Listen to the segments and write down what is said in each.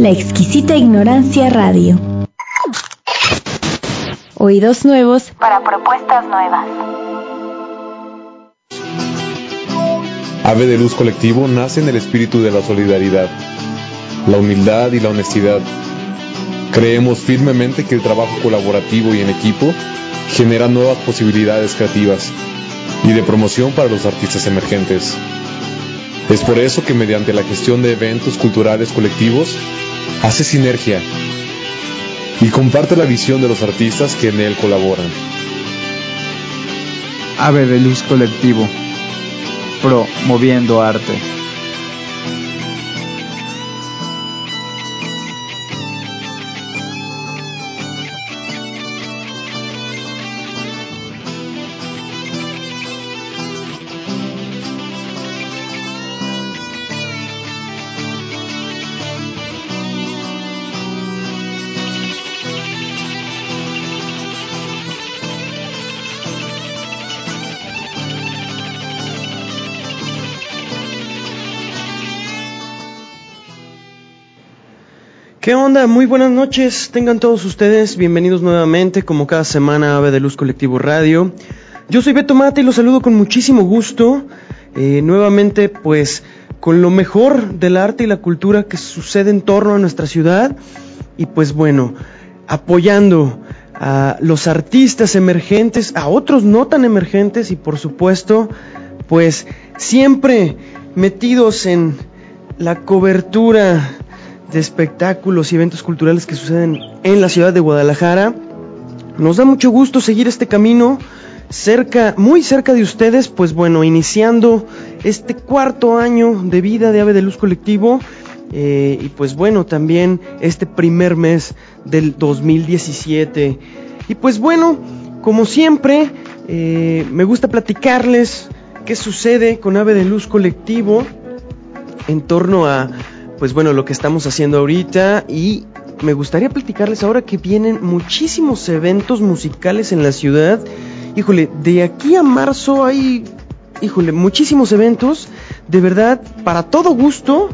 La exquisita ignorancia radio. Oídos nuevos para propuestas nuevas. Ave de Luz Colectivo nace en el espíritu de la solidaridad, la humildad y la honestidad. Creemos firmemente que el trabajo colaborativo y en equipo genera nuevas posibilidades creativas y de promoción para los artistas emergentes. Es por eso que mediante la gestión de eventos culturales colectivos hace sinergia y comparte la visión de los artistas que en él colaboran. Ave de Luz Colectivo. Promoviendo arte. ¿Qué onda? Muy buenas noches, tengan todos ustedes bienvenidos nuevamente, como cada semana, Ave de Luz Colectivo Radio. Yo soy Beto Mate y los saludo con muchísimo gusto, eh, nuevamente pues con lo mejor del arte y la cultura que sucede en torno a nuestra ciudad y pues bueno, apoyando a los artistas emergentes, a otros no tan emergentes y por supuesto pues siempre metidos en la cobertura de espectáculos y eventos culturales que suceden en la ciudad de Guadalajara. Nos da mucho gusto seguir este camino cerca, muy cerca de ustedes, pues bueno, iniciando este cuarto año de vida de Ave de Luz Colectivo. eh, y pues bueno, también este primer mes del 2017. Y pues bueno, como siempre, eh, me gusta platicarles qué sucede con Ave de Luz Colectivo en torno a pues bueno, lo que estamos haciendo ahorita y me gustaría platicarles ahora que vienen muchísimos eventos musicales en la ciudad. Híjole, de aquí a marzo hay, híjole, muchísimos eventos, de verdad, para todo gusto,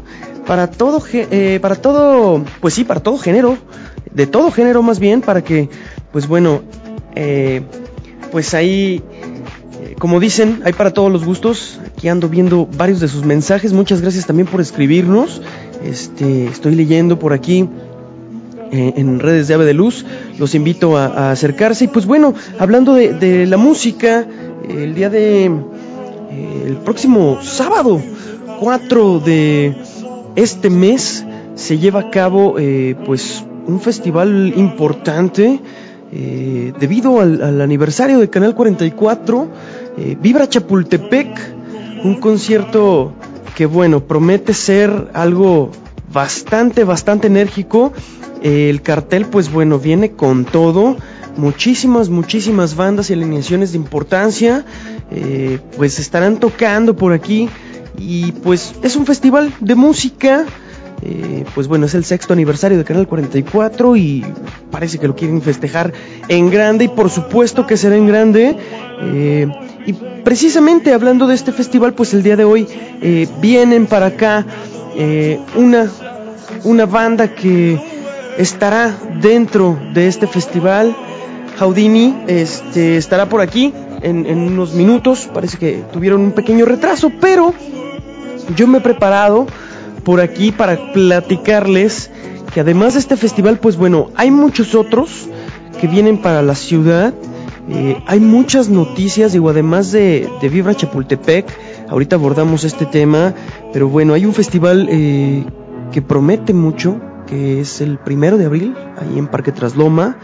para todo, eh, para todo, pues sí, para todo género, de todo género más bien, para que, pues bueno, eh, pues ahí eh, como dicen, hay para todos los gustos. Aquí ando viendo varios de sus mensajes. Muchas gracias también por escribirnos. Este, estoy leyendo por aquí eh, en redes de Ave de Luz. Los invito a, acercarse. Y pues bueno, hablando de, la música, el día de eh, el próximo sábado, 4 de este mes, se lleva a cabo eh, pues un festival importante eh, debido al, al aniversario de Canal 44, eh, Vibra Chapultepec, un concierto que bueno, promete ser algo bastante, bastante enérgico. Eh, el cartel pues bueno, viene con todo, muchísimas, muchísimas bandas y alineaciones de importancia, eh, pues estarán tocando por aquí y pues es un festival de música. Eh, pues bueno, es el sexto aniversario de Canal 44 y parece que lo quieren festejar en grande y por supuesto que será en grande. Eh, y precisamente hablando de este festival, pues el día de hoy eh, vienen para acá eh, una, una banda que estará dentro de este festival. Houdini este, estará por aquí en, en unos minutos. Parece que tuvieron un pequeño retraso, pero yo me he preparado por aquí para platicarles que además de este festival, pues bueno, hay muchos otros que vienen para la ciudad. Eh, hay muchas noticias, digo, además de, de Vibra Chapultepec, ahorita abordamos este tema, pero bueno, hay un festival eh, que promete mucho, que es el primero de abril, ahí en Parque Trasloma,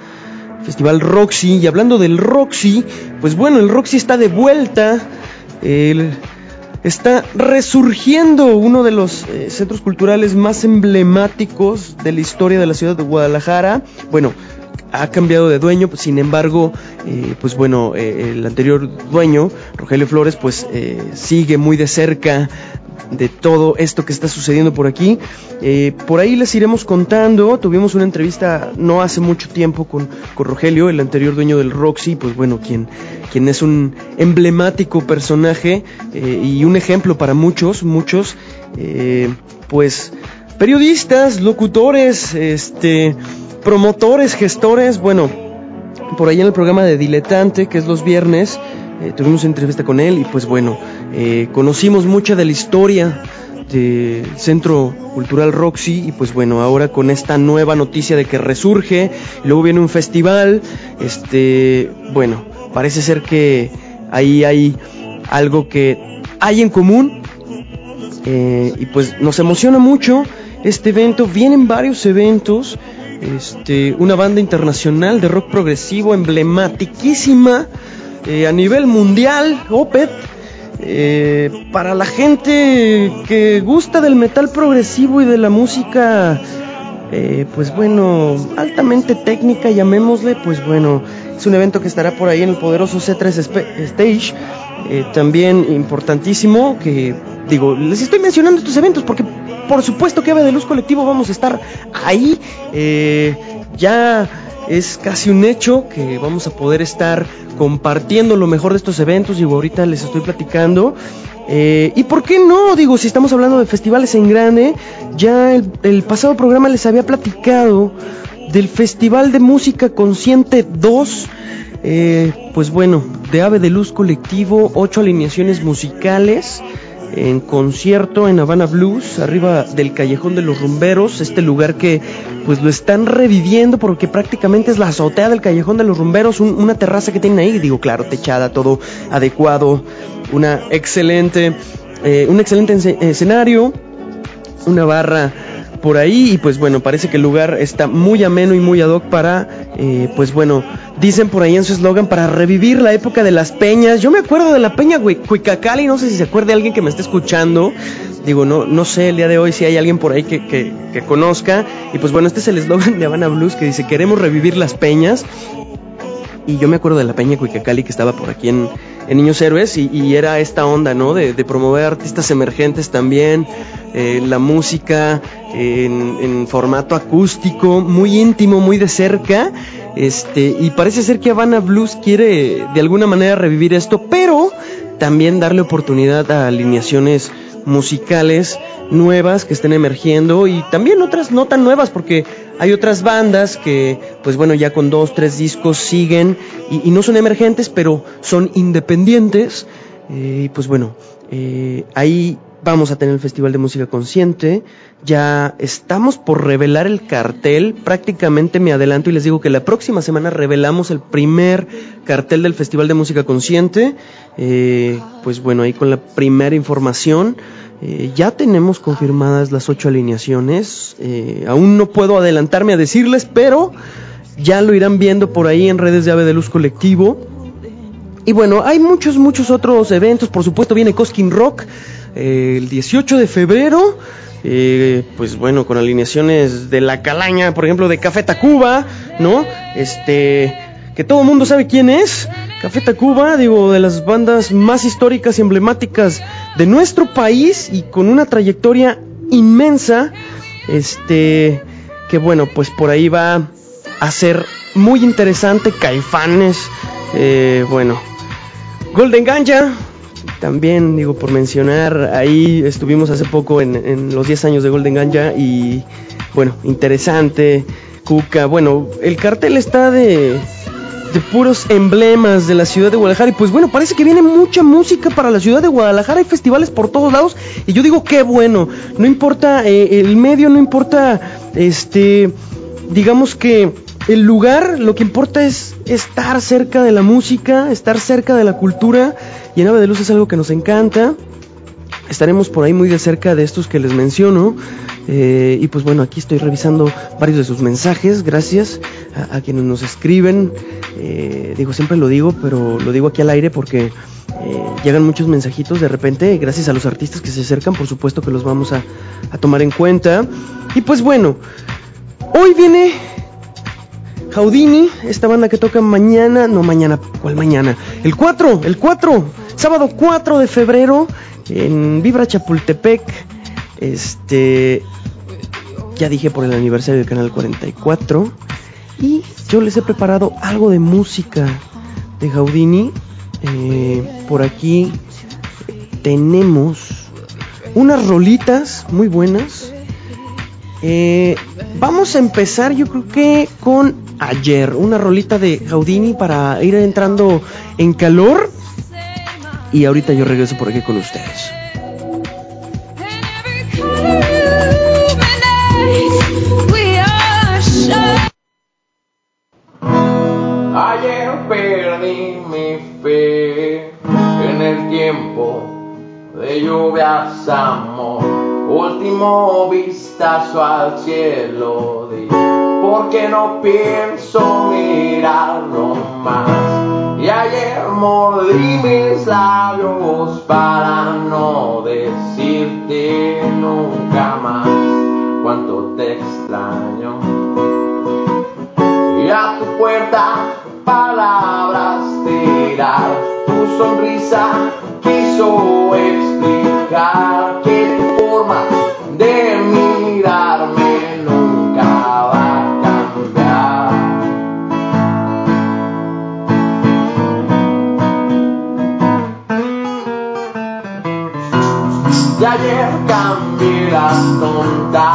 Festival Roxy, y hablando del Roxy, pues bueno, el Roxy está de vuelta, el está resurgiendo uno de los eh, centros culturales más emblemáticos de la historia de la ciudad de Guadalajara. Bueno, ha cambiado de dueño, sin embargo, eh, pues bueno, eh, el anterior dueño, Rogelio Flores, pues eh, sigue muy de cerca de todo esto que está sucediendo por aquí. Por ahí les iremos contando. Tuvimos una entrevista no hace mucho tiempo con, con Rogelio, el anterior dueño del Roxy, pues bueno, quien, quien es un emblemático personaje y un ejemplo para muchos, muchos, pues periodistas, locutores, este, promotores, gestores, bueno, por ahí en el programa de Diletante, que es los viernes, eh, tuvimos entrevista con él y pues bueno, eh, conocimos mucha de la historia del Centro Cultural Roxy y pues bueno, ahora con esta nueva noticia de que resurge, luego viene un festival, este, bueno, parece ser que ahí hay algo que hay en común eh, y pues nos emociona mucho este evento, vienen varios eventos, este, una banda internacional de rock progresivo emblematiquísima eh, a nivel mundial, Opeth, eh, para la gente que gusta del metal progresivo y de la música, eh, pues bueno, altamente técnica, llamémosle, pues bueno, es un evento que estará por ahí en el poderoso C3 Spe- Stage, eh, también importantísimo, que digo, les estoy mencionando estos eventos porque por supuesto que Ave de Luz Colectivo vamos a estar ahí, eh, ya es casi un hecho que vamos a poder estar compartiendo lo mejor de estos eventos, digo, ahorita les estoy platicando. Eh, ¿Y por qué no? Digo, si estamos hablando de festivales en grande, ya el, pasado programa les había platicado del Festival de Música Consciente 2. Eh, pues bueno, de Ave de Luz Colectivo, ocho alineaciones musicales en concierto en Habana Blues, arriba del Callejón de los Rumberos, este lugar que pues lo están reviviendo porque prácticamente es la azotea del Callejón de los Rumberos, un- una terraza que tienen ahí, digo, claro, techada, todo adecuado, una excelente, eh, un excelente escenario, una barra por ahí y pues bueno, parece que el lugar está muy ameno y muy ad hoc para, eh, pues bueno, dicen por ahí en su eslogan, para revivir la época de las peñas. Yo me acuerdo de la peña Huicacali, no sé si se acuerde alguien que me esté escuchando. Digo, no, no sé el día de hoy si hay alguien por ahí que, que, que conozca. Y pues bueno, este es el eslogan de Habana Blues que dice, queremos revivir las peñas. Y yo me acuerdo de la Peña Cuicacali que estaba por aquí en, en Niños Héroes y, era esta onda, ¿no? De, promover artistas emergentes también, eh, la música en, en formato acústico, muy íntimo, muy de cerca. Este, y parece ser que Havana Blues quiere de alguna manera revivir esto, pero también darle oportunidad a alineaciones musicales nuevas que estén emergiendo y también otras no tan nuevas porque hay otras bandas que pues bueno ya con dos tres discos siguen y, no son emergentes pero son independientes. Eh, y pues bueno eh, ahí vamos a tener el festival de música consciente. Ya estamos por revelar el cartel. Prácticamente me adelanto y les digo que la próxima semana revelamos el primer cartel del festival de música consciente. Eh, pues bueno ahí con la primera información eh, ya tenemos confirmadas las ocho alineaciones. Eh, aún no puedo adelantarme a decirles, pero ya lo irán viendo por ahí en redes de Ave de Luz Colectivo. Y bueno, hay muchos, muchos otros eventos. Por supuesto, viene Cosquín Rock eh, el 18 de febrero. Eh, pues bueno, con alineaciones de la calaña, por ejemplo, de Café Tacuba, ¿no? Este, que todo el mundo sabe quién es. Café Tacuba, digo, de las bandas más históricas y emblemáticas de nuestro país y con una trayectoria inmensa. Este, que bueno, pues por ahí va a ser muy interesante. Caifanes, eh, bueno, Golden Ganja, también digo por mencionar, ahí estuvimos hace poco en, en los 10 años de Golden Ganja y bueno, interesante. Cuca, bueno, el cartel está de, de puros emblemas de la ciudad de Guadalajara. Y pues bueno, parece que viene mucha música para la ciudad de Guadalajara. Hay festivales por todos lados. Y yo digo, qué bueno. No importa eh, el medio, no importa, este, digamos que el lugar, lo que importa es estar cerca de la música, estar cerca de la cultura. Y en Ave de Luz es algo que nos encanta. Estaremos por ahí muy de cerca de estos que les menciono. Eh, y pues bueno, aquí estoy revisando varios de sus mensajes. Gracias. A, quienes nos escriben. Eh, digo, siempre lo digo, pero lo digo aquí al aire porque eh, llegan muchos mensajitos de repente, gracias a los artistas que se acercan, por supuesto que los vamos a, a tomar en cuenta. Y pues bueno, hoy viene Jaudini, esta banda que toca mañana, no mañana, ¿cuál mañana? El 4, el 4, sábado 4 de febrero en Vibra Chapultepec. Este, ya dije por el aniversario del canal 44. Y yo les he preparado algo de música de Jaudini. Eh, por aquí tenemos unas rolitas muy buenas. Eh, vamos a empezar yo creo que con ayer, una rolita de Jaudini para ir entrando en calor. Y ahorita yo regreso por aquí con ustedes. De lluvias, amor. Último vistazo al cielo, porque no pienso mirarlo más. Y ayer mordí mis labios para no decirte nunca más cuánto te extraño. Y a tu puerta Tu sonrisa quiso explicar que tu forma de mirarme nunca va a cambiar. Y ayer cambié la tonta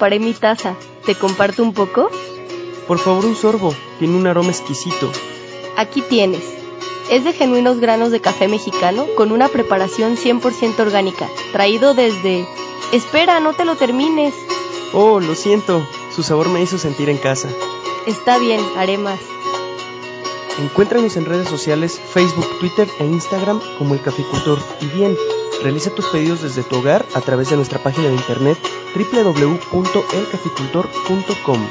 preparé mi taza. ¿Te comparto un poco? Por favor, un sorbo. Tiene un aroma exquisito. Aquí tienes. Es de genuinos granos de café mexicano con una preparación 100% orgánica, traído desde... Espera, no te lo termines. Oh, lo siento. Su sabor me hizo sentir en casa. Está bien, haré más. Encuéntranos en redes sociales, Facebook, Twitter e Instagram como El Caficultor. Y bien, realiza tus pedidos desde tu hogar a través de nuestra página de internet www.elcaficultor.com.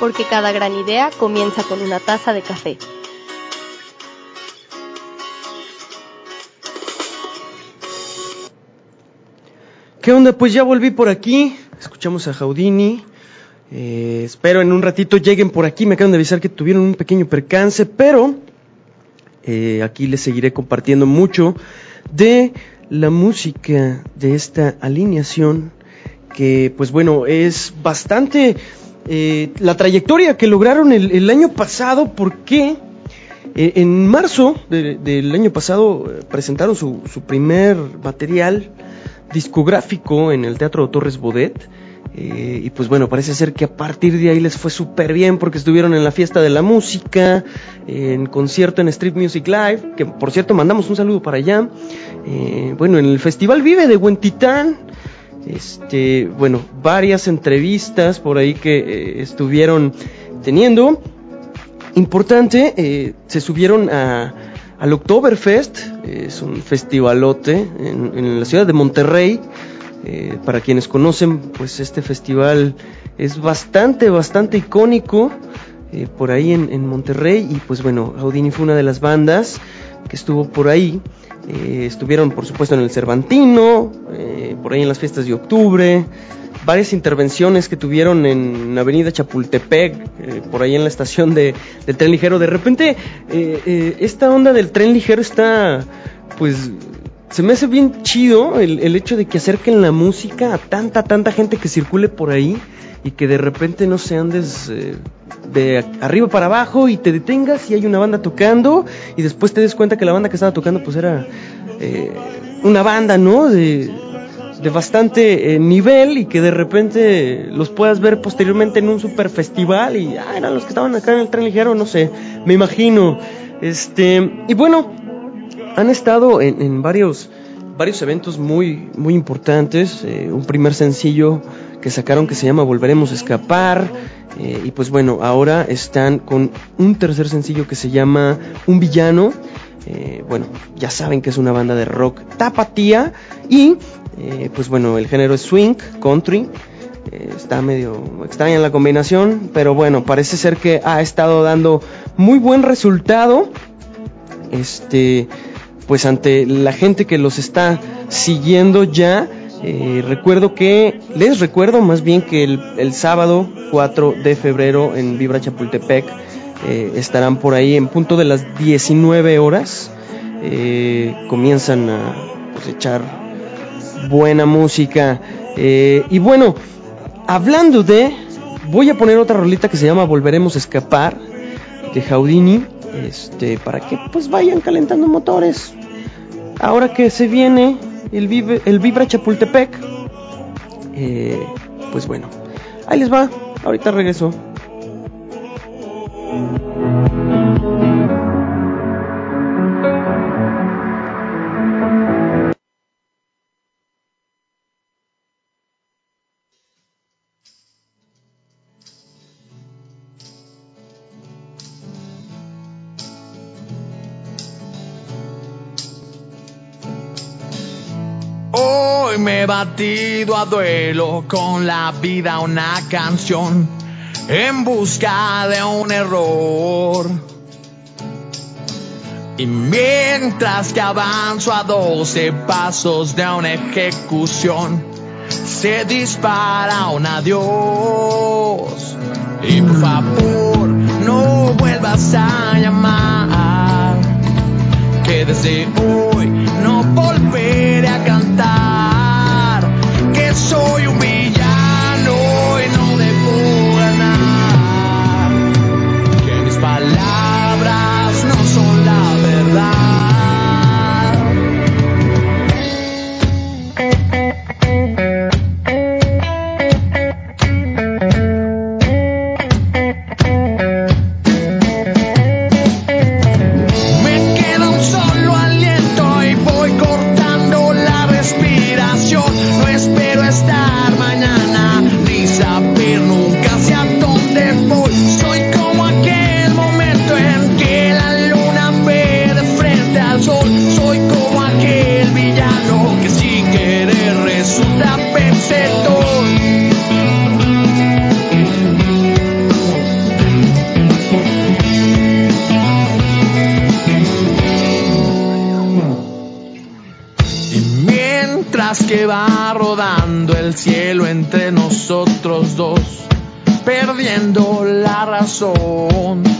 Porque cada gran idea comienza con una taza de café. ¿Qué onda? Pues ya volví por aquí. Escuchamos a Jaudini. Eh, espero en un ratito lleguen por aquí. Me acaban de avisar que tuvieron un pequeño percance, pero eh, aquí les seguiré compartiendo mucho de la música de esta alineación que pues bueno es bastante eh, la trayectoria que lograron el, año pasado porque eh, en marzo de- del año pasado presentaron su, su primer material discográfico en el Teatro Torres Bodet. Eh, y pues bueno, parece ser que a partir de ahí les fue súper bien porque estuvieron en la fiesta de la música, en concierto en Street Music Live, que por cierto mandamos un saludo para allá. Eh, bueno, en el Festival Vive de Huentitán, este, bueno, varias entrevistas por ahí que eh, estuvieron teniendo. Importante, se subieron a, al Oktoberfest, es un festivalote en, en la ciudad de Monterrey. Eh, para quienes conocen, pues este festival es bastante, bastante icónico eh, por ahí en, Monterrey. Y pues bueno, Audini fue una de las bandas que estuvo por ahí. Eh, estuvieron, por supuesto, en el Cervantino, eh, por ahí en las fiestas de octubre, varias intervenciones que tuvieron en Avenida Chapultepec, por ahí en la estación de, del tren ligero. De repente, esta onda del tren ligero está, pues, se me hace bien chido el, el hecho de que acerquen la música a tanta, tanta gente que circule por ahí y que de repente no se andes eh, de arriba para abajo y te detengas y hay una banda tocando y después te des cuenta que la banda que estaba tocando pues era eh, una banda, ¿no? De, de bastante eh, nivel y que de repente los puedas ver posteriormente en un super festival y ah, eran los que estaban acá en el tren ligero, no sé, me imagino. Este, y bueno, han estado en, varios, varios eventos muy, muy importantes. eh, un primer sencillo que sacaron que se llama Volveremos a Escapar. eh, y pues bueno, ahora están con un tercer sencillo que se llama Un Villano. Eh, bueno, ya saben que es una banda de rock tapatía. Y pues bueno, el género es swing, country. Está medio extraña la combinación, pero bueno, parece ser que ha estado dando muy buen resultado. Este, pues ante la gente que los está siguiendo ya. eh, recuerdo que, les recuerdo más bien que el, el sábado 4 de febrero en Vibra Chapultepec eh, estarán por ahí en punto de las 19 horas. Eh, comienzan a pues, echar buena música. Eh, y bueno, hablando de, voy a poner otra rolita que se llama Volveremos a escapar de Jaudini, este, para que pues vayan calentando motores. Ahora que se viene el, Vive- el Vibra Chapultepec, eh, pues bueno, ahí les va, ahorita regreso. Batido a duelo con la vida una canción en busca de un error. Y mientras que avanzo a 12 pasos de una ejecución, se dispara un adiós. Y por favor, no vuelvas a llamar que desde dos, perdiendo la razón.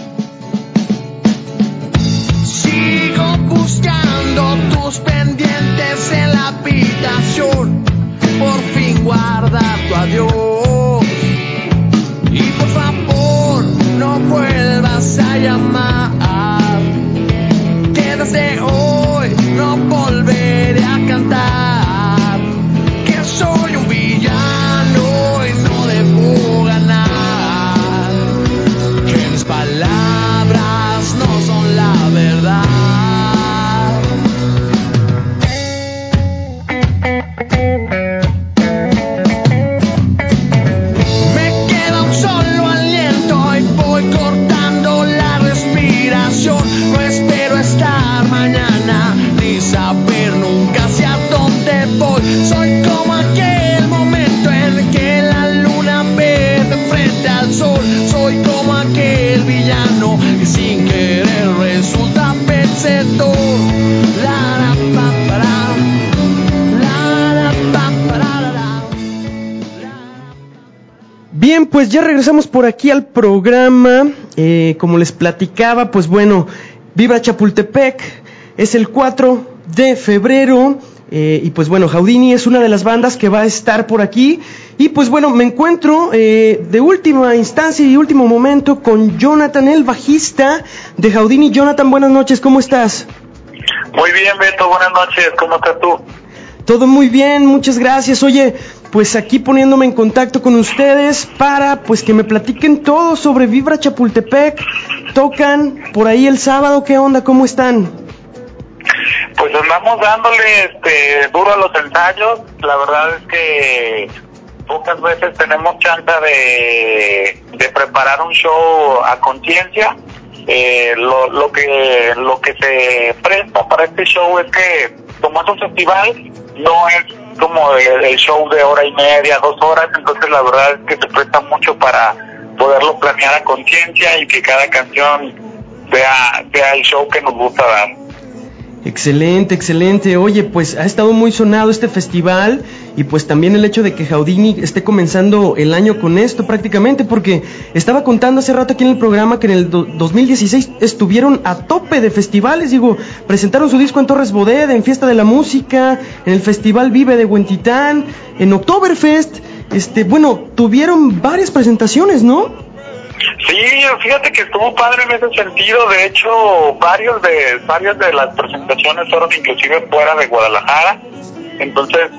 Pues ya regresamos por aquí al programa. Eh, como les platicaba, pues bueno, Vibra Chapultepec es el 4 de febrero. eh, y pues bueno, Jaudini es una de las bandas que va a estar por aquí. Y pues bueno, me encuentro eh, de última instancia y último momento con Jonathan, el bajista de Jaudini. Jonathan, buenas noches, ¿cómo estás? Muy bien, Beto, buenas noches, ¿cómo estás tú? Todo muy bien, muchas gracias. Oye, pues aquí poniéndome en contacto con ustedes para pues que me platiquen todo sobre Vibra Chapultepec. Tocan por ahí el sábado, ¿qué onda? ¿Cómo están? Pues andamos dándole este, duro a los ensayos, la verdad es que pocas veces tenemos chance de, de preparar un show a conciencia. Eh, lo, lo que lo que se presta para este show es que como un festival no es como el, show de hora y media, dos horas, entonces la verdad es que se presta mucho para poderlo planear a conciencia y que cada canción sea, sea el show que nos gusta dar. Excelente, excelente. Oye, pues ha estado muy sonado este festival y pues también el hecho de que Jaudini esté comenzando el año con esto prácticamente, porque estaba contando hace rato aquí en el programa que en el do- 2016 estuvieron a tope de festivales, digo, presentaron su disco en Torres Bodet, en Fiesta de la Música, en el Festival Vive de Huentitán, en Oktoberfest, este, bueno, tuvieron varias presentaciones, ¿no? Sí, fíjate que estuvo padre en ese sentido. De hecho, varios de varias de las presentaciones fueron inclusive fuera de Guadalajara. Entonces,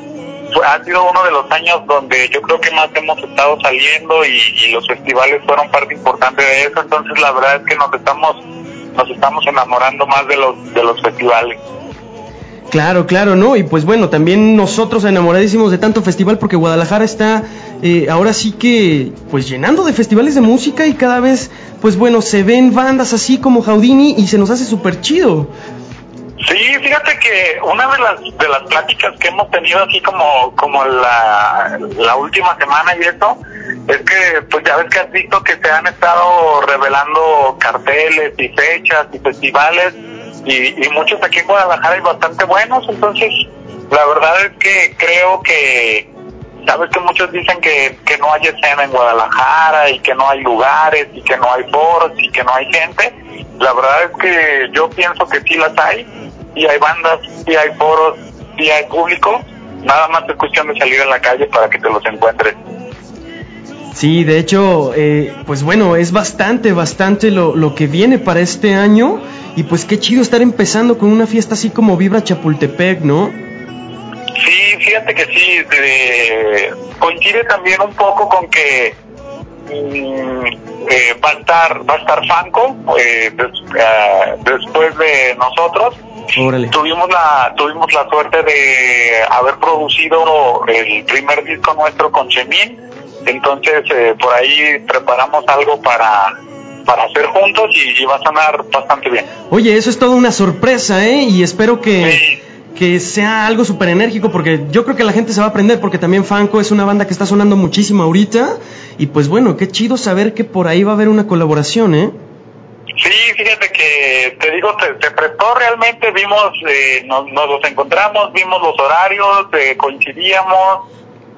ha sido uno de los años donde yo creo que más hemos estado saliendo y, los festivales fueron parte importante de eso. Entonces, la verdad es que nos estamos nos estamos enamorando más de los de los festivales. Claro, claro, ¿no? Y pues bueno, también nosotros enamoradísimos de tanto festival porque Guadalajara está eh, ahora sí que pues llenando de festivales de música y cada vez pues bueno, se ven bandas así como Jaudini y se nos hace súper chido. Sí, fíjate que una de las de las pláticas que hemos tenido así como como la, la última semana y eso es que pues ya ves que has visto que se han estado revelando carteles y fechas y festivales y, y muchos aquí en Guadalajara y bastante buenos, entonces la verdad es que creo que sabes que muchos dicen que, que no hay escena en Guadalajara y que no hay lugares y que no hay foros y que no hay gente. La verdad es que yo pienso que sí las hay, sí hay bandas, sí hay foros, sí hay público. Nada más es cuestión de salir a la calle para que te los encuentres. Sí, de hecho, eh, pues bueno, es bastante, bastante lo, lo que viene para este año y pues qué chido estar empezando con una fiesta así como Vibra Chapultepec, ¿no? Sí, fíjate que sí, eh, coincide también un poco con que mm, eh, va a estar va a estar Fanco eh, des- ah, después de nosotros. Órale. Tuvimos la tuvimos la suerte de haber producido el primer disco nuestro con Chemín, entonces eh, por ahí preparamos algo para para hacer juntos y, y va a sonar bastante bien. Oye, eso es toda una sorpresa, ¿eh? Y espero que, que sea algo súper enérgico, porque yo creo que la gente se va a aprender, porque también Fanco es una banda que está sonando muchísimo ahorita, y pues bueno, qué chido saber que por ahí va a haber una colaboración, ¿eh? Sí, fíjate que te digo, te, te prestó realmente, vimos, eh, nos, nos los encontramos, vimos los horarios, eh, coincidíamos,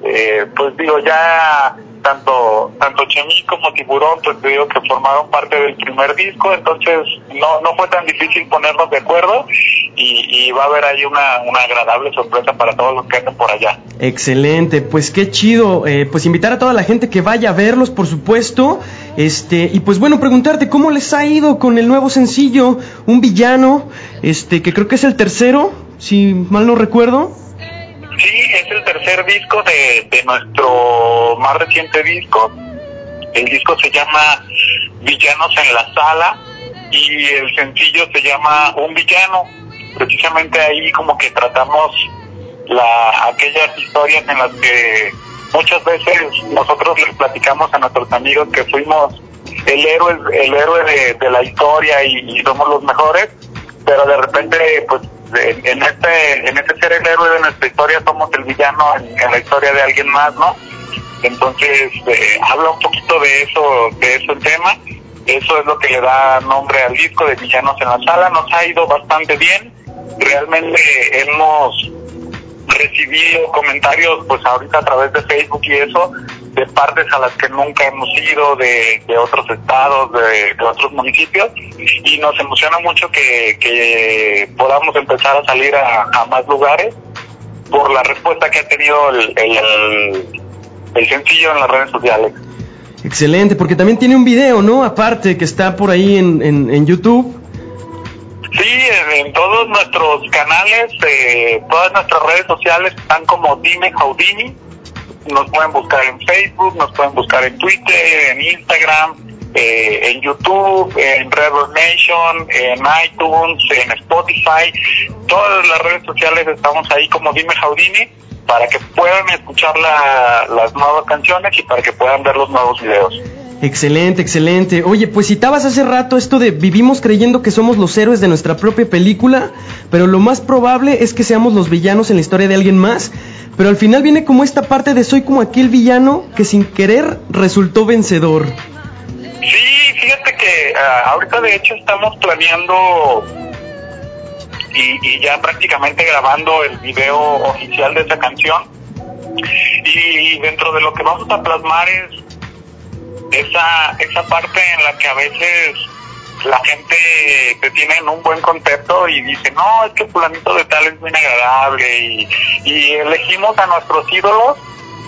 eh, pues digo, ya tanto tanto Chemí como Tiburón, pues te digo que formaron parte del primer disco, entonces no no fue tan difícil ponernos de acuerdo y, y va a haber ahí una, una agradable sorpresa para todos los que anden por allá. Excelente, pues qué chido, eh, pues invitar a toda la gente que vaya a verlos, por supuesto, este, y pues bueno, preguntarte cómo les ha ido con el nuevo sencillo, Un Villano, este, que creo que es el tercero, si mal no recuerdo. Sí, es el tercer disco de, de nuestro más reciente disco. El disco se llama Villanos en la Sala y el sencillo se llama Un Villano. Precisamente ahí como que tratamos la, aquellas historias en las que muchas veces nosotros les platicamos a nuestros amigos que fuimos el héroe, el héroe de, de la historia y, somos los mejores, pero de repente pues en, en este en este ser el héroe de nuestra historia somos el villano en, en la historia de alguien más, ¿no? Entonces eh, habla un poquito de eso, de eso el tema. Eso es lo que le da nombre al disco de Villanos en la Sala. Nos ha ido bastante bien. Realmente hemos recibido comentarios, pues ahorita a través de Facebook y eso, de partes a las que nunca hemos ido, de, de otros estados, de, otros municipios, y nos emociona mucho que, que podamos empezar a salir a, a, más lugares por la respuesta que ha tenido el, el, sencillo en las redes sociales. Excelente, porque también tiene un video, ¿no? Aparte, que está por ahí en, en YouTube. Sí, en, todos nuestros canales, eh, todas nuestras redes sociales están como Dime Houdini. Nos pueden buscar en Facebook, nos pueden buscar en Twitter, en Instagram, eh, en YouTube, en Rebel Nation, en iTunes, en Spotify. Todas las redes sociales estamos ahí como Dime Houdini para que puedan escuchar la, las nuevas canciones y para que puedan ver los nuevos videos. Excelente, excelente. Oye, pues citabas hace rato esto de vivimos creyendo que somos los héroes de nuestra propia película, pero lo más probable es que seamos los villanos en la historia de alguien más. Pero al final viene como esta parte de soy como aquel villano que sin querer resultó vencedor. Sí, fíjate que uh, ahorita de hecho estamos planeando y, y, ya prácticamente grabando el video oficial de esa canción. Y dentro de lo que vamos a plasmar es esa, esa parte en la que a veces la gente te tiene en un buen concepto y dice, no, es que fulanito de tal es muy agradable y, elegimos a nuestros ídolos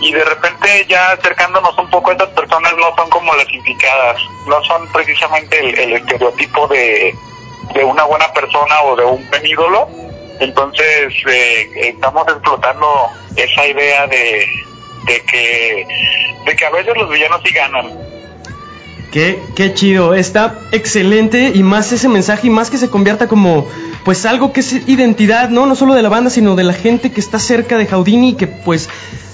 y de repente ya acercándonos un poco estas personas no son como las indicadas, no son precisamente el, el estereotipo de, de una buena persona o de un buen ídolo. Entonces eh, estamos explotando esa idea de, de que de que a veces los villanos sí ganan. Qué, qué chido, está excelente y más ese mensaje y más que se convierta como pues algo que es identidad, ¿no? No solo de la banda, sino de la gente que está cerca de Jaudini y que pues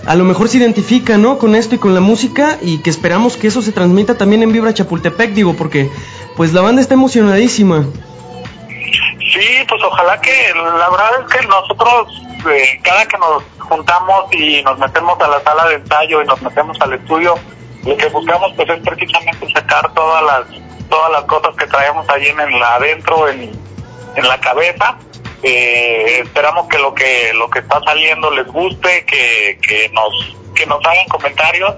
a lo mejor se identifica, ¿no? Con esto y con la música y que esperamos que eso se transmita también en Vibra Chapultepec, digo, porque pues la banda está emocionadísima. Sí, pues ojalá que, la verdad es que nosotros, eh, cada que nos juntamos y nos metemos a la sala de ensayo y nos metemos al estudio, lo que buscamos pues es precisamente sacar todas las todas las cosas que traemos ahí en, en la adentro en, en la cabeza. Eh, esperamos que lo que lo que está saliendo les guste que, que nos que nos hagan comentarios.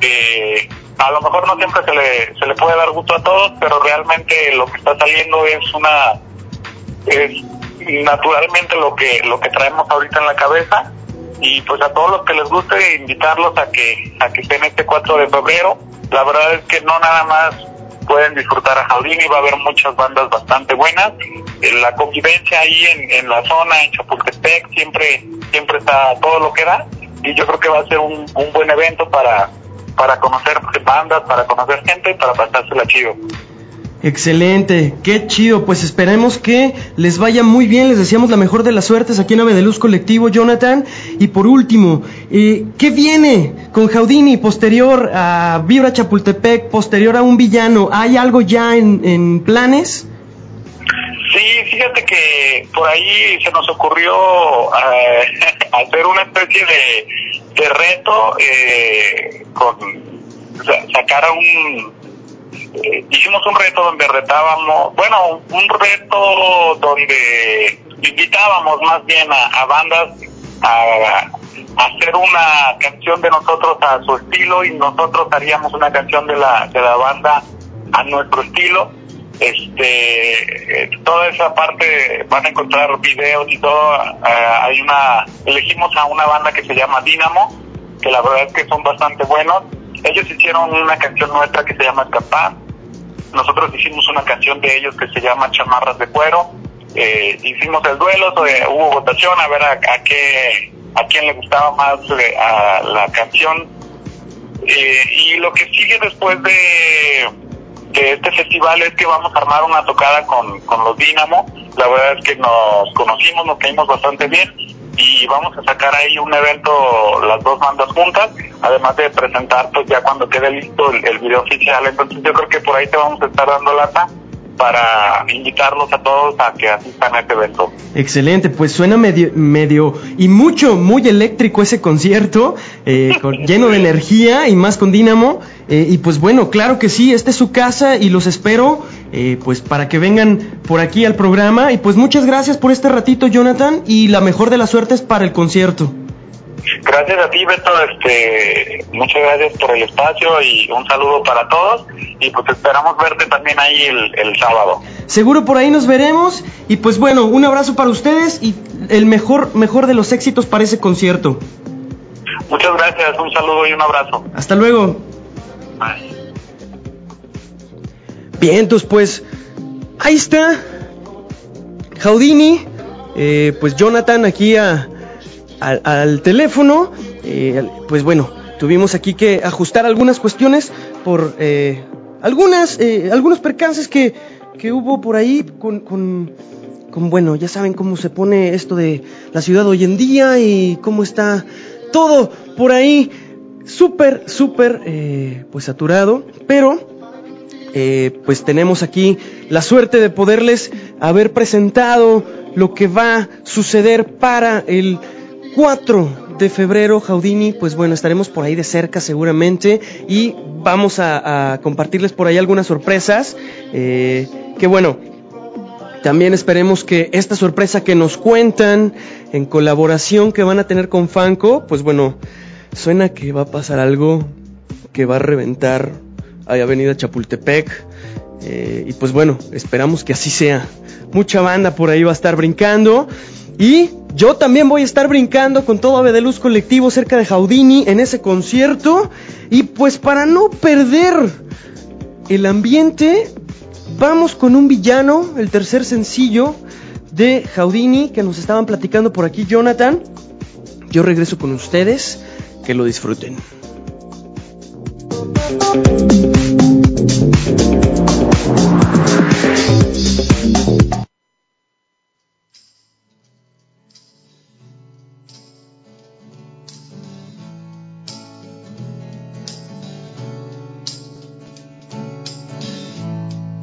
Eh, a lo mejor no siempre se le se le puede dar gusto a todos pero realmente lo que está saliendo es una es naturalmente lo que lo que traemos ahorita en la cabeza y pues a todos los que les guste invitarlos a que a que estén este 4 de febrero. La verdad es que no nada más pueden disfrutar a Jaudini va a haber muchas bandas bastante buenas. La convivencia ahí en, en la zona en Chapultepec siempre siempre está todo lo que da. Y yo creo que va a ser un, un buen evento para para conocer bandas para conocer gente y para pasársela chido Excelente, qué chido, pues esperemos que les vaya muy bien, les deseamos la mejor de las suertes aquí en Ave de Luz Colectivo, Jonathan. Y por último, eh, ¿qué viene con Jaudini posterior a Vibra Chapultepec, posterior a un villano? ¿Hay algo ya en, en planes? Sí, fíjate que por ahí se nos ocurrió eh, hacer una especie de, de reto eh, con sa- sacar un eh, hicimos un reto donde retábamos, bueno, un reto donde invitábamos más bien a, bandas a, hacer una canción de nosotros a su estilo y nosotros haríamos una canción de la de la banda a nuestro estilo. Este toda esa parte van a encontrar videos y todo eh, hay una elegimos a una banda que se llama Dynamo que la verdad es que son bastante buenos ellos hicieron una canción nuestra que se llama Escapar. Nosotros hicimos una canción de ellos que se llama Chamarras de Cuero. Eh, hicimos el duelo eh, hubo votación a ver a, a qué a quién le gustaba más eh, a la canción. Eh, y lo que sigue después de, de este festival es que vamos a armar una tocada con, con los Dínamo. La verdad es que nos conocimos, nos caímos bastante bien y vamos a sacar ahí un evento las dos bandas juntas, además de presentar pues ya cuando quede listo el, el video oficial. Entonces yo creo que por ahí te vamos a estar dando lata para invitarlos a todos a que asistan a este evento. Excelente, pues suena medio, medio y mucho, muy eléctrico ese concierto, eh, con- lleno de energía y más con Dínamo. eh, y pues bueno, claro que sí, esta es su casa y los espero, eh, pues para que vengan por aquí al programa. Y pues muchas gracias por este ratito, Jonathan, y la mejor de las suertes para el concierto. Gracias a ti, Beto. Este, muchas gracias por el espacio y un saludo para todos. Y pues esperamos verte también ahí el, el sábado. Seguro por ahí nos veremos. Y pues bueno, un abrazo para ustedes y el mejor, mejor de los éxitos para ese concierto. Muchas gracias, un saludo y un abrazo. Hasta luego. Bye. Bien, entonces pues ahí está. Jaudini, eh, pues Jonathan aquí a- al- teléfono, eh, pues bueno, tuvimos aquí que ajustar algunas cuestiones por eh, algunas, eh, algunos percances que, que hubo por ahí con, con, con, bueno, ya saben cómo se pone esto de la ciudad hoy en día y cómo está todo por ahí súper, súper, eh, pues saturado, pero eh, pues tenemos aquí la suerte de poderles haber presentado lo que va a suceder para el 4 de febrero, Jaudini, pues bueno, estaremos por ahí de cerca seguramente y vamos a, compartirles por ahí algunas sorpresas, eh, que bueno, también esperemos que esta sorpresa que nos cuentan en colaboración que van a tener con Fanco, pues bueno, suena que va a pasar algo que va a reventar a Avenida Chapultepec. eh, y pues bueno, esperamos que así sea. Mucha banda por ahí va a estar brincando. Y yo también voy a estar brincando con todo Ave de Luz Colectivo cerca de Jaudini en ese concierto. Y pues para no perder el ambiente, vamos con un villano, el tercer sencillo de Jaudini que nos estaban platicando por aquí Jonathan. Yo regreso con ustedes, que lo disfruten.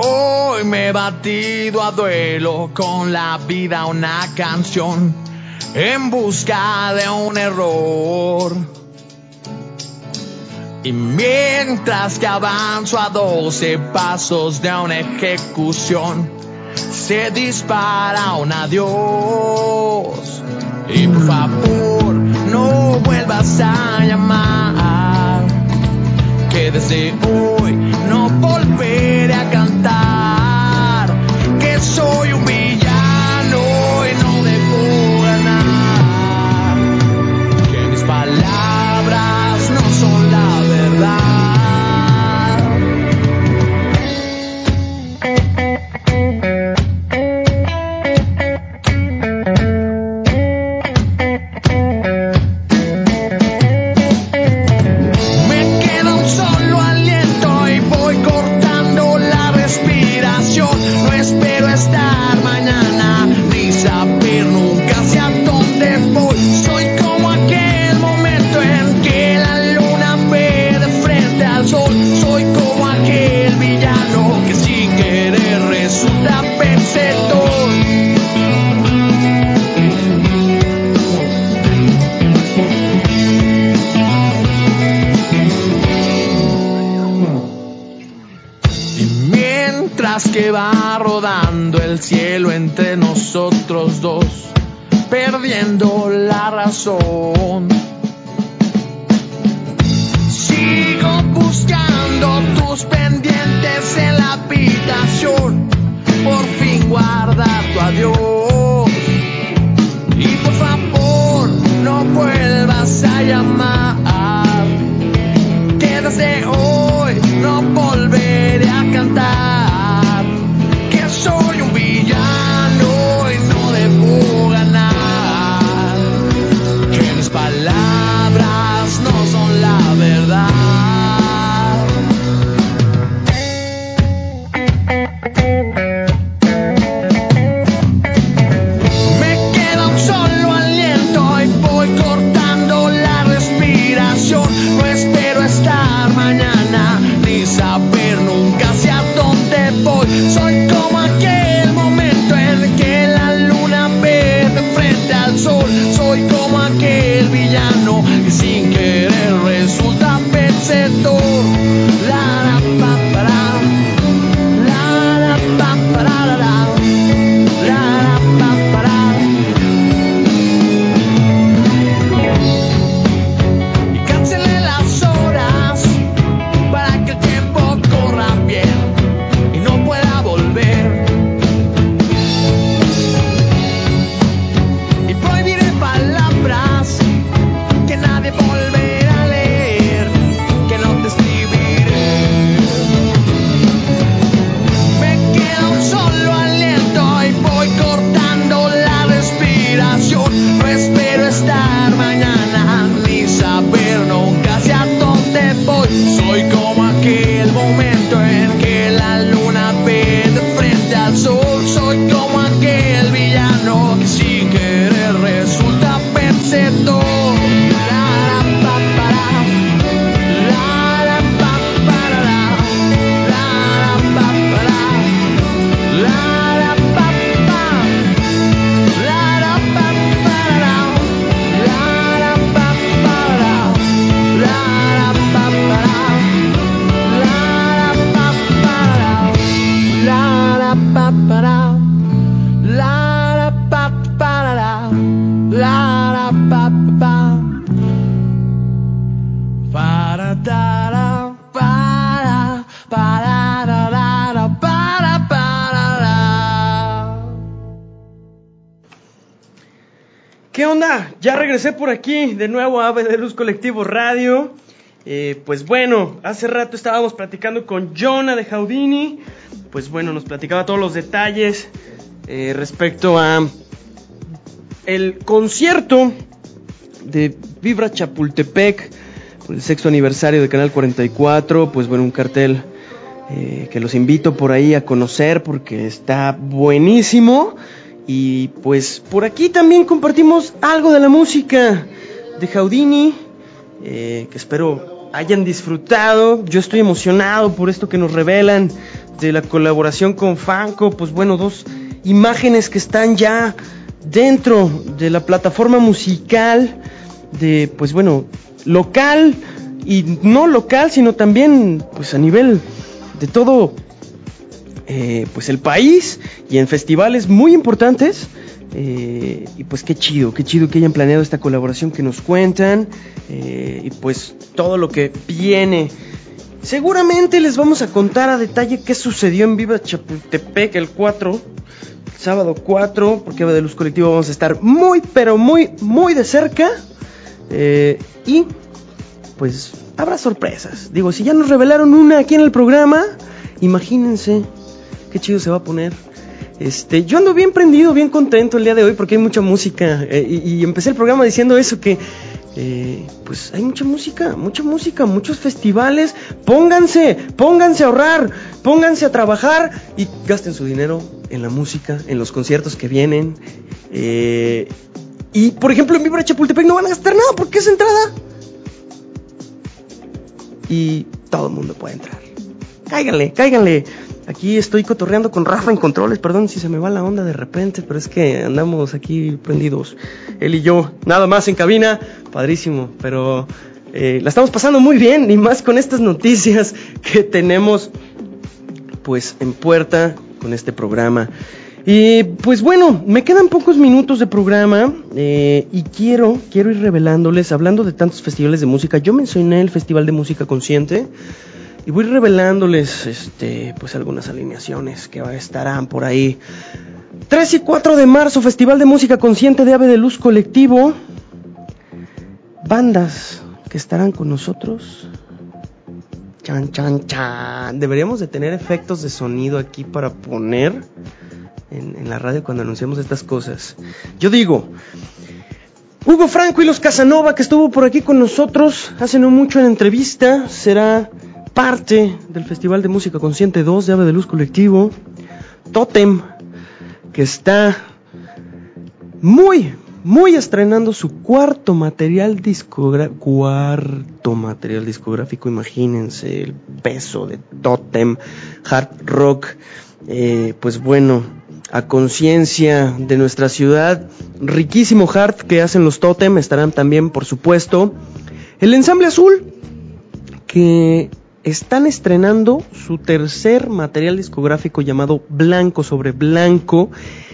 Hoy me he batido a duelo con la vida una canción en busca de un error. Y mientras que avanzo a 12 pasos de una ejecución, se dispara un adiós. Y por favor, no vuelvas a llamar, que desde guarda tu adiós. Y por favor, no vuelvas a llamar. Que desde hoy regresé por aquí de nuevo a Ave de Luz Colectivo Radio. Eh, pues bueno, hace rato estábamos platicando con Jonah de Jaudini. Pues bueno, nos platicaba todos los detalles eh, respecto a el concierto de Vibra Chapultepec por el sexto aniversario de Canal 44. Pues bueno, un cartel eh, que los invito por ahí a conocer porque está buenísimo. Y pues por aquí también compartimos algo de la música de Jaudini, eh, que espero hayan disfrutado. Yo estoy emocionado por esto que nos revelan de la colaboración con Fanco. Pues bueno, dos imágenes que están ya dentro de la plataforma musical de, pues bueno, local y no local, sino también pues a nivel de todo eh, pues el país y en festivales muy importantes. Eh, y pues qué chido, qué chido que hayan planeado esta colaboración que nos cuentan eh, y pues todo lo que viene. Seguramente les vamos a contar a detalle qué sucedió en Viva Chapultepec el 4, el sábado 4, porque de Luz Colectivo vamos a estar muy, pero muy, muy de cerca. Eh, y pues habrá sorpresas. Digo, si ya nos revelaron una aquí en el programa, imagínense qué chido se va a poner. Este, yo ando bien prendido, bien contento el día de hoy porque hay mucha música. eh, y, empecé el programa diciendo eso que eh, pues hay mucha música, mucha música, muchos festivales. Pónganse, pónganse a ahorrar, pónganse a trabajar y gasten su dinero en la música, en los conciertos que vienen. Eh, y por ejemplo en Vibra Chapultepec no van a gastar nada porque es entrada. Y todo el mundo puede entrar. Cáiganle, cáiganle. Aquí estoy cotorreando con Rafa en controles, perdón si se me va la onda de repente, pero es que andamos aquí prendidos, él y yo, nada más en cabina, padrísimo, pero eh, la estamos pasando muy bien y más con estas noticias que tenemos pues en puerta con este programa. Y pues bueno, me quedan pocos minutos de programa eh, y quiero, quiero ir revelándoles, hablando de tantos festivales de música, yo mencioné el Festival de Música Consciente y voy revelándoles este, pues algunas alineaciones que estarán por ahí. 3 y 4 de marzo, Festival de Música Consciente de Ave de Luz Colectivo. Bandas que estarán con nosotros. Chan, chan, chan. Deberíamos de tener efectos de sonido aquí para poner en, en la radio cuando anunciamos estas cosas. Yo digo, Hugo Franco y los Casanova, que estuvo por aquí con nosotros hace no mucho en entrevista, será parte del Festival de Música Consciente 2 de Ave de Luz Colectivo. Totem, que está muy, muy estrenando su cuarto material discográfico. Cuarto material discográfico, imagínense el peso de Totem, hard rock. Eh, pues bueno, a conciencia de nuestra ciudad, riquísimo hard que hacen los Totem, estarán también, por supuesto, el ensamble azul, que están estrenando su tercer material discográfico llamado Blanco sobre Blanco.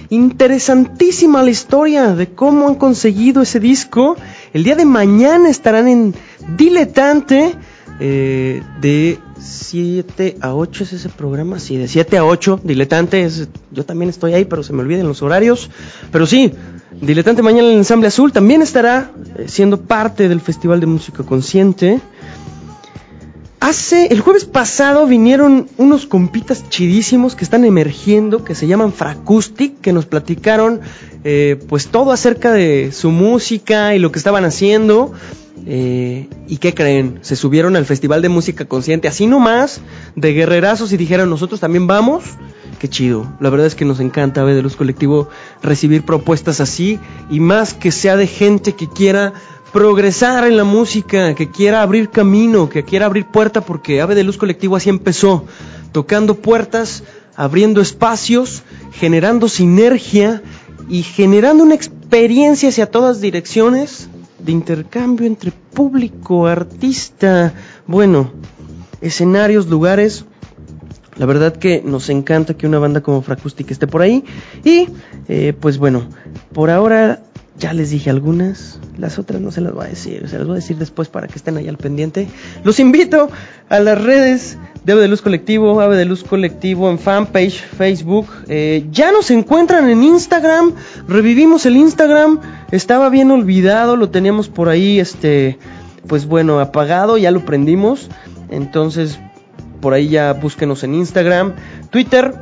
Interesantísima la historia de cómo han conseguido ese disco. El día de mañana estarán en Diletante. Eh, de 7 a 8 es ese programa, sí, de 7 a 8, Diletante, yo también estoy ahí, pero se me olviden los horarios, pero sí, Diletante mañana el Ensamble Azul también estará eh, siendo parte del Festival de Música Consciente. Hace, el jueves pasado vinieron unos compitas chidísimos que están emergiendo, que se llaman Fracustic, que nos platicaron eh, pues todo acerca de su música y lo que estaban haciendo. Eh, ¿Y qué creen? Se subieron al Festival de Música Consciente, así nomás, de guerrerazos y dijeron, nosotros también vamos. Qué chido. La verdad es que nos encanta, ver de Luz Colectivo, recibir propuestas así y más que sea de gente que quiera progresar en la música, que quiera abrir camino, que quiera abrir puerta, porque Ave de Luz Colectivo así empezó, tocando puertas, abriendo espacios, generando sinergia y generando una experiencia hacia todas direcciones de intercambio entre público, artista, bueno, escenarios, lugares. La verdad que nos encanta que una banda como Fracustic esté por ahí. Y eh, pues bueno, por ahora ya les dije algunas, las otras no se las voy a decir, se las voy a decir después para que estén ahí al pendiente. Los invito a las redes de Ave de Luz Colectivo, Ave de Luz Colectivo en fanpage, Facebook. Eh, ya nos encuentran en Instagram, revivimos el Instagram, estaba bien olvidado, lo teníamos por ahí, este, pues bueno, apagado, ya lo prendimos. Entonces, por ahí ya búsquenos en Instagram, Twitter.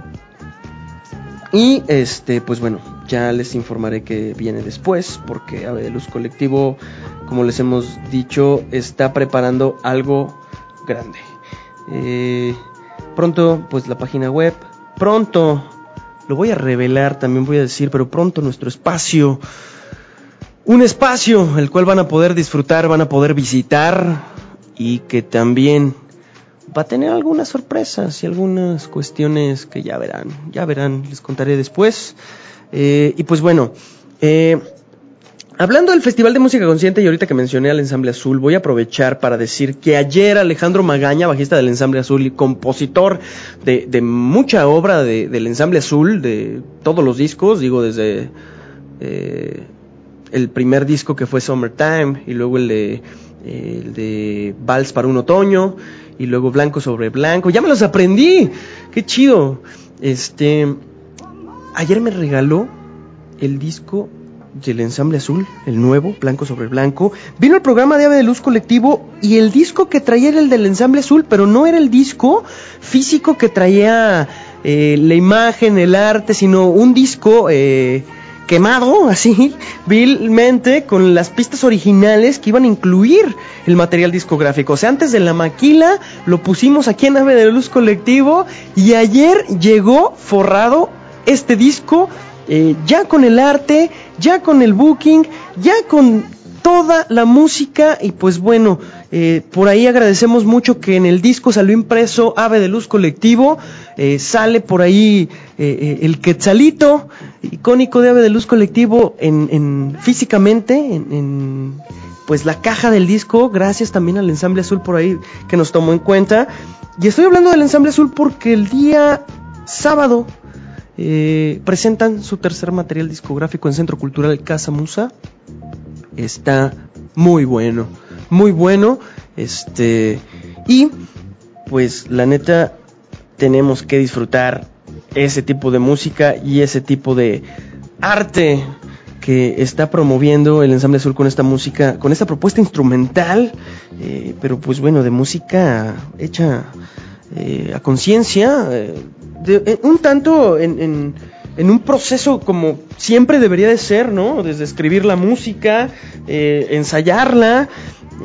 Y este, pues bueno, ya les informaré que viene después, porque Luz Colectivo, como les hemos dicho, está preparando algo grande. Eh, pronto, pues la página web, pronto, lo voy a revelar, también voy a decir, pero pronto nuestro espacio, un espacio el cual van a poder disfrutar, van a poder visitar y que también va a tener algunas sorpresas y algunas cuestiones que ya verán, ya verán, les contaré después. Eh, y pues bueno, eh, hablando del Festival de Música Consciente y ahorita que mencioné al Ensamble Azul, voy a aprovechar para decir que ayer Alejandro Magaña, bajista del Ensamble Azul y compositor de, de mucha obra de, del Ensamble Azul, de todos los discos, digo desde eh, el primer disco que fue Summertime y luego el de, el de Vals para un otoño y luego Blanco sobre Blanco, ya me los aprendí, qué chido. Este ayer me regaló el disco del ensamble azul, el nuevo, blanco sobre blanco. Vino el programa de Ave de Luz Colectivo y el disco que traía era el del ensamble azul, pero no era el disco físico que traía eh, la imagen, el arte, sino un disco eh, quemado, así, vilmente, con las pistas originales que iban a incluir el material discográfico. O sea, antes de la maquila lo pusimos aquí en Ave de Luz Colectivo y ayer llegó forrado este disco eh, ya con el arte, ya con el booking, ya con toda la música y pues bueno, eh, por ahí agradecemos mucho que en el disco salió impreso Ave de Luz Colectivo, eh, sale por ahí el quetzalito icónico de Ave de Luz Colectivo en, en físicamente, en, en, pues la caja del disco, gracias también al ensamble azul por ahí que nos tomó en cuenta. Y estoy hablando del ensamble azul porque el día sábado eh, presentan su tercer material discográfico en Centro Cultural Casa Musa. Está muy bueno, muy bueno. Este, y pues la neta, tenemos que disfrutar ese tipo de música y ese tipo de arte que está promoviendo el ensamble azul con esta música, con esta propuesta instrumental, eh, pero pues bueno, de música hecha eh, a conciencia, eh, de- un tanto en, en- en un proceso como siempre debería de ser, ¿no? Desde escribir la música, eh, ensayarla.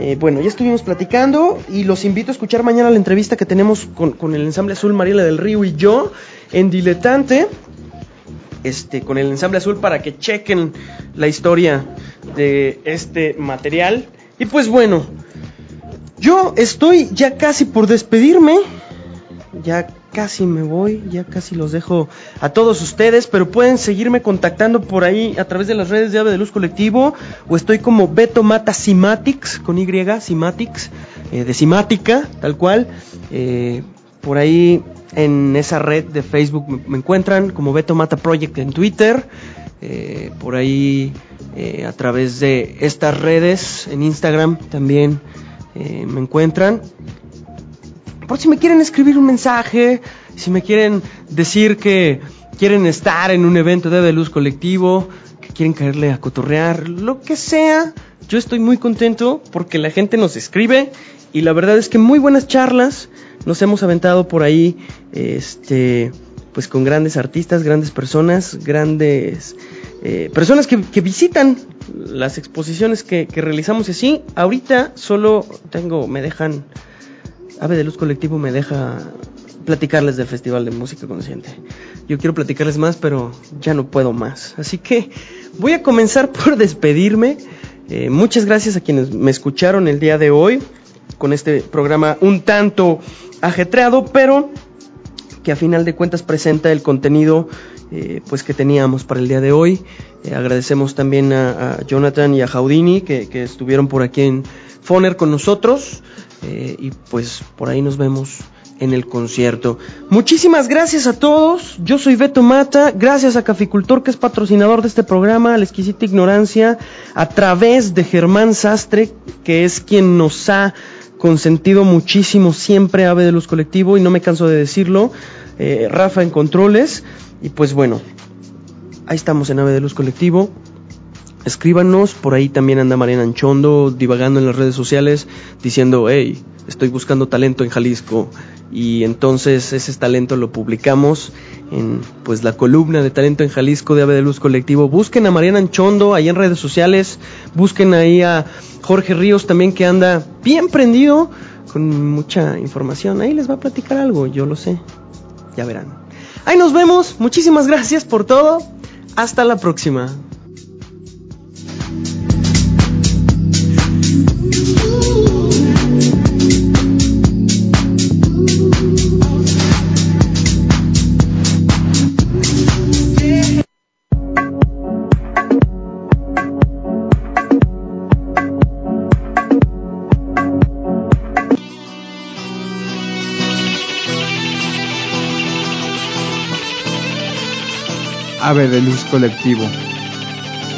Eh, bueno, ya estuvimos platicando y los invito a escuchar mañana la entrevista que tenemos con, con el ensamble azul Mariela del Río y yo en Diletante este, con el ensamble azul para que chequen la historia de este material. Y pues bueno, yo estoy ya casi por despedirme. Ya casi me voy, ya casi los dejo a todos ustedes, pero pueden seguirme contactando por ahí a través de las redes de Ave de Luz Colectivo o estoy como Beto Mata Cimatics con Y, Cimatics, eh, de Cimática, tal cual. Eh, por ahí en esa red de Facebook me, encuentran como Beto Mata Project en Twitter. eh, por ahí a través de estas redes en Instagram también me encuentran. Por si me quieren escribir un mensaje, si me quieren decir que quieren estar en un evento de Luz colectivo, que quieren caerle a cotorrear, lo que sea, yo estoy muy contento porque la gente nos escribe y la verdad es que muy buenas charlas nos hemos aventado por ahí, este, pues con grandes artistas, grandes personas, grandes eh, personas que, que visitan las exposiciones que, que realizamos y así. Ahorita solo tengo, me dejan Ave de Luz Colectivo me deja platicarles del Festival de Música Consciente. Yo quiero platicarles más, pero ya no puedo más. Así que voy a comenzar por despedirme. Eh, muchas gracias a quienes me escucharon el día de hoy con este programa un tanto ajetreado, pero que a final de cuentas presenta el contenido eh, pues que teníamos para el día de hoy. Eh, agradecemos también a, Jonathan y a Jaudini que, que estuvieron por aquí en Foner con nosotros eh, y pues por ahí nos vemos en el concierto. Muchísimas gracias a todos. Yo soy Beto Mata. Gracias a Caficultor, que es patrocinador de este programa, a la exquisita ignorancia, a través de Germán Sastre, que es quien nos ha consentido muchísimo siempre Ave de Luz Colectivo, y no me canso de decirlo. eh, Rafa en Controles. Y pues bueno, ahí estamos en Ave de Luz Colectivo. Escríbanos, por ahí también anda Mariana Anchondo divagando en las redes sociales diciendo, hey, estoy buscando talento en Jalisco y entonces ese talento lo publicamos en pues la columna de talento en Jalisco de Ave de Luz Colectivo. Busquen a Mariana Anchondo ahí en redes sociales, busquen ahí a Jorge Ríos también que anda bien prendido con mucha información. Ahí les va a platicar algo, yo lo sé. Ya verán. Ahí nos vemos. Muchísimas gracias por todo. Hasta la próxima. De Luz Colectivo.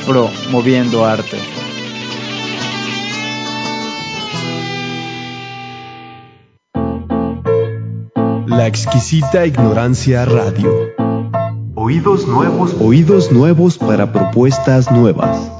Promoviendo arte. La exquisita ignorancia radio. Oídos nuevos, oídos nuevos para propuestas nuevas.